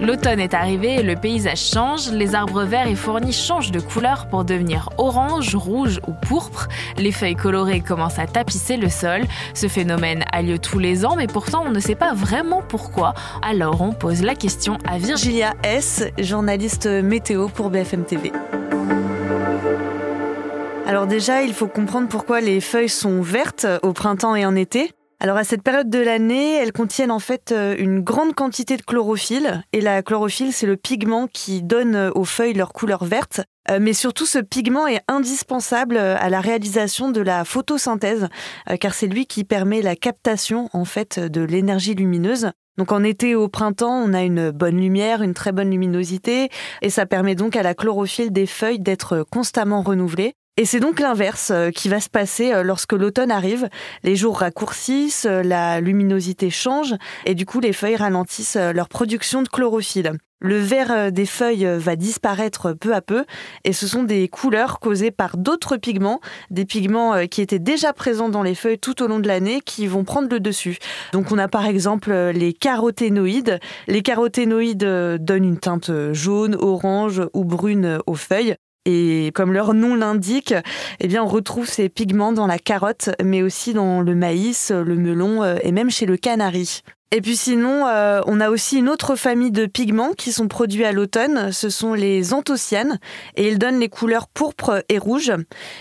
L'automne est arrivé le paysage change, les arbres verts et fournis changent de couleur pour devenir orange, rouge ou pourpre, les feuilles colorées commencent à tapisser le sol. Ce phénomène a lieu tous les ans mais pourtant on ne sait pas vraiment pourquoi. Alors on pose la question à Virginia S, journaliste météo pour BFM TV. Alors déjà, il faut comprendre pourquoi les feuilles sont vertes au printemps et en été. Alors à cette période de l'année, elles contiennent en fait euh, une grande quantité de chlorophylle et la chlorophylle c'est le pigment qui donne euh, aux feuilles leur couleur verte. Euh, mais surtout ce pigment est indispensable à la réalisation de la photosynthèse car c'est lui qui permet la captation en fait de l'énergie lumineuse. Donc en été et au printemps, on a une bonne lumière, une très bonne luminosité, et ça permet donc à la chlorophylle des feuilles d'être constamment renouvelée. Et c'est donc l'inverse euh, qui va se passer euh, lorsque l'automne arrive. Les jours raccourcissent, euh, la luminosité change et du coup les feuilles ralentissent leur production de chlorophylle. Le vert des feuilles va disparaître peu à peu et ce sont des couleurs causées par d'autres pigments, des pigments qui étaient déjà présents dans les feuilles tout au long de l'année qui vont prendre le dessus. Donc on a par exemple les caroténoïdes. Les caroténoïdes donnent une teinte jaune, orange ou brune aux feuilles. Et comme leur nom l'indique, eh bien, on retrouve ces pigments dans la carotte, mais aussi dans le maïs, le melon euh, et même chez le canari. Et puis sinon, euh, on a aussi une autre famille de pigments qui sont produits à l'automne. Ce sont les anthocyanes et ils donnent les couleurs pourpre et rouge.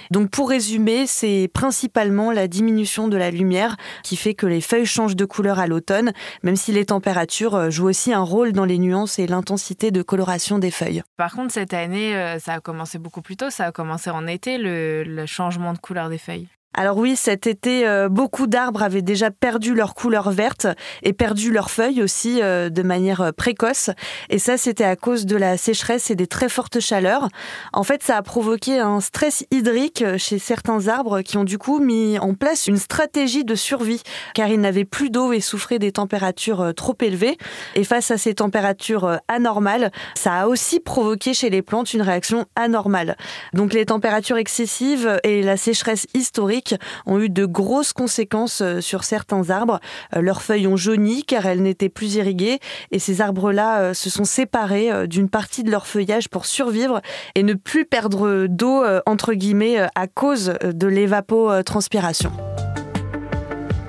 Donc pour résumer, c'est principalement la diminution de la lumière qui fait que les feuilles changent de couleur à l'automne, même si les températures euh, jouent aussi un rôle dans les nuances et l'intensité de coloration des feuilles. Par contre, cette année, euh, ça a commencé beaucoup plus tôt. Ça a commencé en été, le changement de couleur des feuilles. Alors oui, cet été, euh, beaucoup d'arbres avaient déjà perdu leur couleur verte et perdu leurs feuilles aussi euh, de manière euh, précoce. Et ça, c'était à cause de la sécheresse et des très fortes chaleurs. En fait, ça a provoqué un stress hydrique chez certains arbres qui ont du coup mis en place une stratégie de survie car ils n'avaient plus d'eau et souffraient des températures trop élevées. Et face à ces températures anormales, ça a aussi provoqué chez les plantes une réaction anormale. Donc les températures excessives et la sécheresse historique ont eu de grosses conséquences euh, sur certains arbres. Euh, leurs feuilles ont jauni car elles n'étaient plus irriguées et ces arbres-là euh, se sont séparés d'une partie de leur feuillage pour survivre et ne plus perdre d'eau entre guillemets à cause de l'évapotranspiration.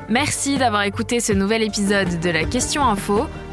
Merci d'avoir écouté ce nouvel épisode de la Question Info.